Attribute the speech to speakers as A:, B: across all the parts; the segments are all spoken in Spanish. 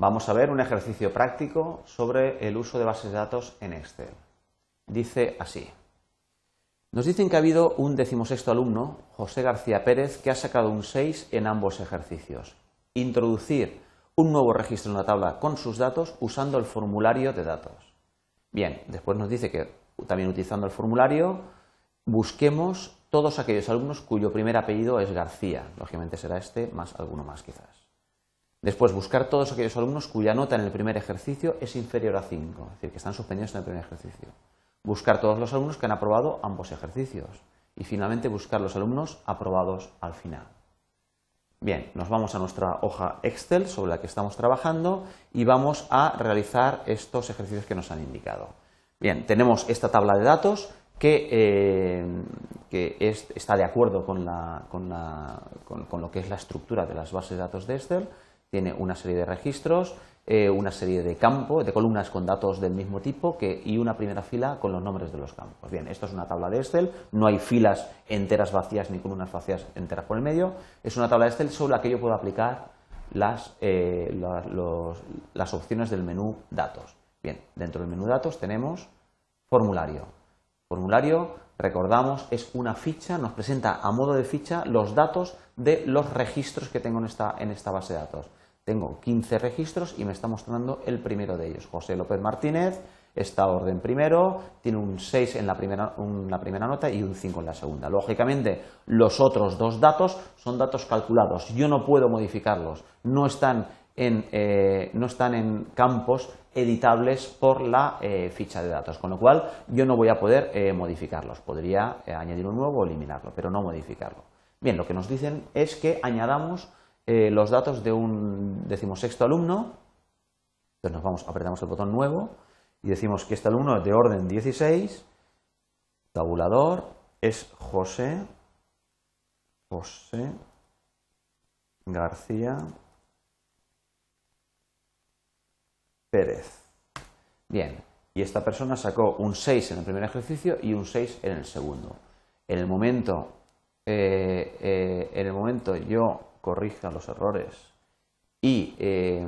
A: Vamos a ver un ejercicio práctico sobre el uso de bases de datos en Excel. Dice así. Nos dicen que ha habido un decimosexto alumno, José García Pérez, que ha sacado un 6 en ambos ejercicios. Introducir un nuevo registro en la tabla con sus datos usando el formulario de datos. Bien, después nos dice que también utilizando el formulario busquemos todos aquellos alumnos cuyo primer apellido es García. Lógicamente será este más alguno más quizás. Después, buscar todos aquellos alumnos cuya nota en el primer ejercicio es inferior a 5, es decir, que están suspendidos en el primer ejercicio. Buscar todos los alumnos que han aprobado ambos ejercicios. Y finalmente, buscar los alumnos aprobados al final. Bien, nos vamos a nuestra hoja Excel sobre la que estamos trabajando y vamos a realizar estos ejercicios que nos han indicado. Bien, tenemos esta tabla de datos que, eh, está de acuerdo con, con lo que es la estructura de las bases de datos de Excel. Tiene una serie de registros, eh, una serie de campos, de columnas con datos del mismo tipo y una primera fila con los nombres de los campos. Bien, esto es una tabla de Excel, no hay filas enteras vacías ni columnas vacías enteras por el medio, es una tabla de Excel sobre la que yo puedo aplicar las, eh, las opciones del menú datos. Bien, dentro del menú datos tenemos formulario. Formulario, recordamos, es una ficha, nos presenta a modo de ficha los datos de los registros que tengo en esta, en esta base de datos. Tengo 15 registros y me está mostrando el primero de ellos. José López Martínez está orden primero, tiene un 6 en la primera, primera nota y un 5 en la segunda. Lógicamente, los otros dos datos son datos calculados. Yo no puedo modificarlos. No están en, eh, no están en campos editables por la eh, ficha de datos, con lo cual yo no voy a poder eh, modificarlos. Podría añadir un nuevo o eliminarlo, pero no modificarlo. Bien, lo que nos dicen es que añadamos eh, los datos de un decimosexto alumno. Entonces nos vamos, apretamos el botón nuevo y decimos que este alumno es de orden 16, tabulador, es José, José García Pérez. Bien, y esta persona sacó un 6 en el primer ejercicio y un 6 en el segundo. En el momento, eh, eh, en el momento yo corrija los errores y, eh,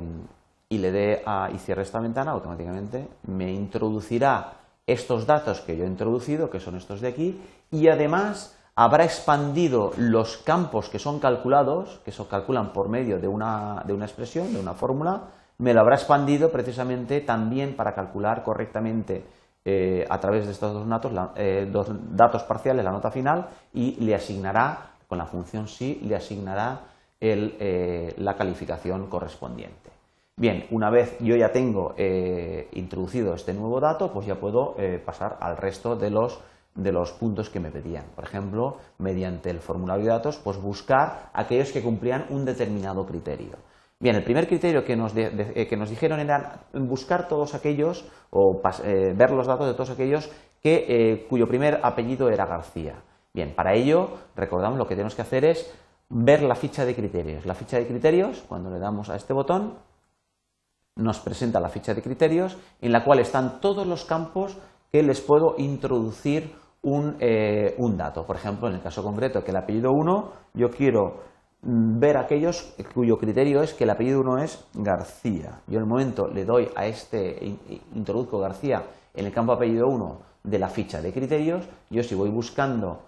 A: y le dé a y cierre esta ventana, automáticamente me introducirá estos datos que yo he introducido, que son estos de aquí, y además habrá expandido los campos que son calculados, que se calculan por medio de una, de una expresión, de una fórmula, me lo habrá expandido precisamente también para calcular correctamente eh, a través de estos dos datos, eh, dos datos parciales la nota final y le asignará, con la función sí, le asignará eh, la calificación correspondiente. Bien, una vez yo ya tengo eh, introducido este nuevo dato, pues ya puedo eh, pasar al resto de los, de los puntos que me pedían. Por ejemplo, mediante el formulario de datos, pues buscar aquellos que cumplían un determinado criterio. Bien, el primer criterio que nos, que nos dijeron era buscar todos aquellos o ver los datos de todos aquellos que, cuyo primer apellido era García. Bien, para ello, recordamos, lo que tenemos que hacer es ver la ficha de criterios. La ficha de criterios, cuando le damos a este botón, nos presenta la ficha de criterios en la cual están todos los campos que les puedo introducir un, eh, dato. Por ejemplo, en el caso concreto que el apellido 1, yo quiero mm, ver aquellos cuyo criterio es que el apellido 1 es García. Yo en el momento le doy a este, introduzco García en el campo apellido 1 de la ficha de criterios, yo si voy buscando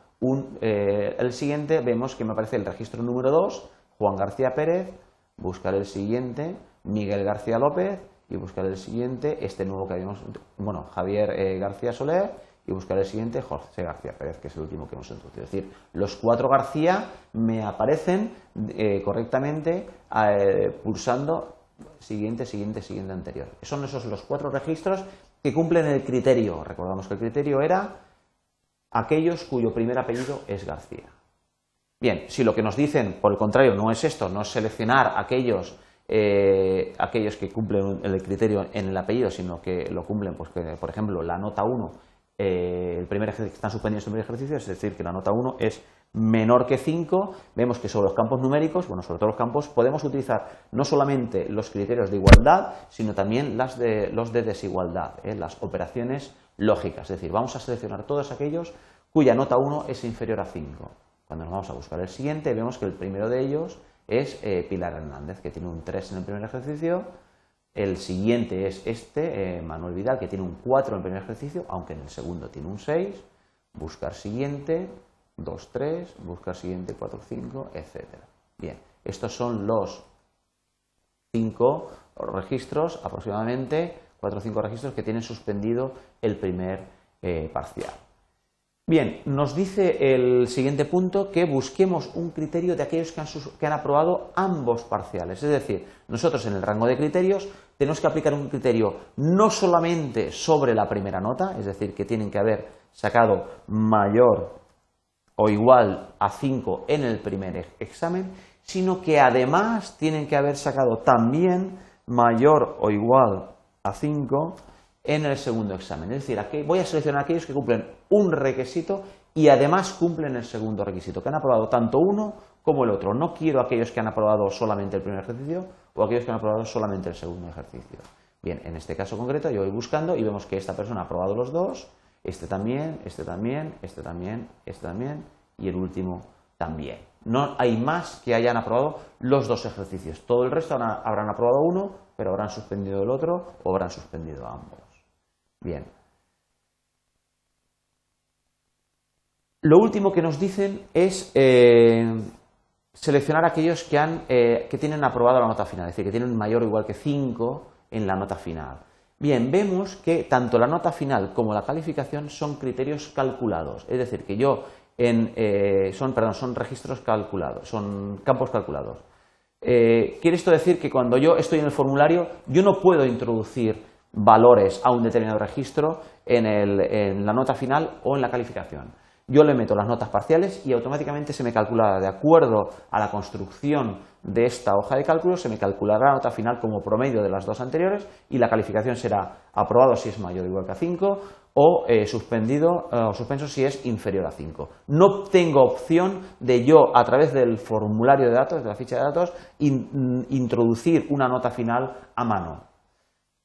A: eh, el siguiente vemos que me aparece el registro número 2, Juan García Pérez, buscar el siguiente, Miguel García López y buscar el siguiente, este nuevo que habíamos, bueno, Javier eh, García Soler y buscar el siguiente, José García Pérez, que es el último que hemos introducido. Es decir, los cuatro García me aparecen eh, correctamente pulsando siguiente, siguiente, siguiente anterior. Son esos los cuatro registros que cumplen el criterio. Recordamos que el criterio era aquellos cuyo primer apellido es García. Bien, si lo que nos dicen, por el contrario, no es esto, no es seleccionar aquellos, eh, aquellos que cumplen el criterio en el apellido, sino que lo cumplen, pues por ejemplo, la nota 1, eh, el primer ejercicio, están suspendidos en el primer ejercicio, es decir, que la nota 1 es menor que 5, vemos que sobre los campos numéricos, bueno, sobre todos los campos, podemos utilizar no solamente los criterios de igualdad, sino también los de desigualdad, ¿eh? las operaciones lógicas. Es decir, vamos a seleccionar todos aquellos cuya nota 1 es inferior a 5. Cuando nos vamos a buscar el siguiente, vemos que el primero de ellos es eh, Pilar Hernández, que tiene un 3 en el primer ejercicio, El siguiente es este, eh, Manuel Vidal, que tiene un 4 en el primer ejercicio, aunque en el segundo tiene un 6. Buscar siguiente, 2, 3, buscar siguiente, 4, 5, etc. Bien, estos son los 5 registros aproximadamente, 4 o 5 registros que tienen suspendido el primer eh, parcial. Bien, nos dice el siguiente punto que busquemos un criterio de aquellos que han, que han, aprobado ambos parciales. Es decir, nosotros en el rango de criterios tenemos que aplicar un criterio no solamente sobre la primera nota, es decir, que tienen que haber sacado mayor o igual a 5 en el primer examen, sino que además tienen que haber sacado también mayor o igual a 5 en el segundo examen. Es decir, aquí voy a seleccionar aquellos que cumplen un requisito y además cumplen el segundo requisito, que han aprobado tanto uno como el otro. No quiero aquellos que han aprobado solamente el primer ejercicio o aquellos que han aprobado solamente el segundo ejercicio. Bien, en este caso concreto yo voy buscando y vemos que esta persona ha aprobado los dos, este también, este también, este también, este también y el último también. No hay más que hayan aprobado los dos ejercicios. Todo el resto habrán aprobado uno, pero habrán suspendido el otro o habrán suspendido ambos. Bien. Lo último que nos dicen es eh, seleccionar aquellos que, han, eh, que tienen aprobado la nota final, es decir, que tienen mayor o igual que 5 en la nota final. Bien, vemos que tanto la nota final como la calificación son criterios calculados, es decir, que yo en, eh, son, perdón, son registros calculados, son campos calculados. Quiere esto decir que cuando yo estoy en el formulario, yo no puedo introducir valores a un determinado registro en, la nota final o en la calificación. Yo le meto las notas parciales y automáticamente se me calculará, de acuerdo a la construcción de esta hoja de cálculo, se me calculará la nota final como promedio de las dos anteriores y la calificación será aprobado si es mayor o igual que a 5 o eh, suspendido eh, o suspenso si es inferior a 5. No tengo opción de yo, a través del formulario de datos, de la ficha de datos, introducir una nota final a mano.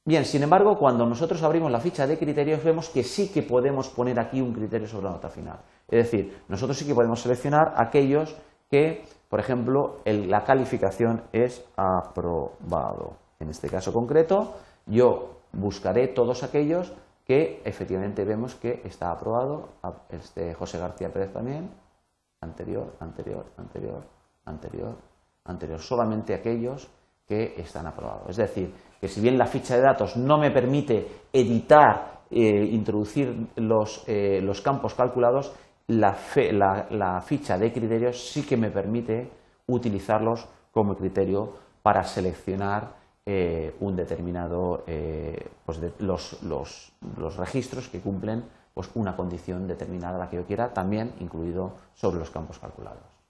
A: Bien, sin embargo, cuando nosotros abrimos la ficha de criterios vemos que sí que podemos poner aquí un criterio sobre la nota final. Es decir, nosotros sí que podemos seleccionar aquellos que, por ejemplo, la calificación es aprobado. En este caso concreto, yo buscaré todos aquellos que efectivamente vemos que está aprobado. Este José García Pérez también. Anterior, anterior, anterior, anterior, anterior. Solamente aquellos que están aprobados. Es decir, que si bien la ficha de datos no me permite editar, eh, introducir eh, los, campos calculados, la, ficha de criterios sí que me permite utilizarlos como criterio para seleccionar eh, un determinado, pues los, registros que cumplen pues una condición determinada, la que yo quiera, también incluido sobre los campos calculados.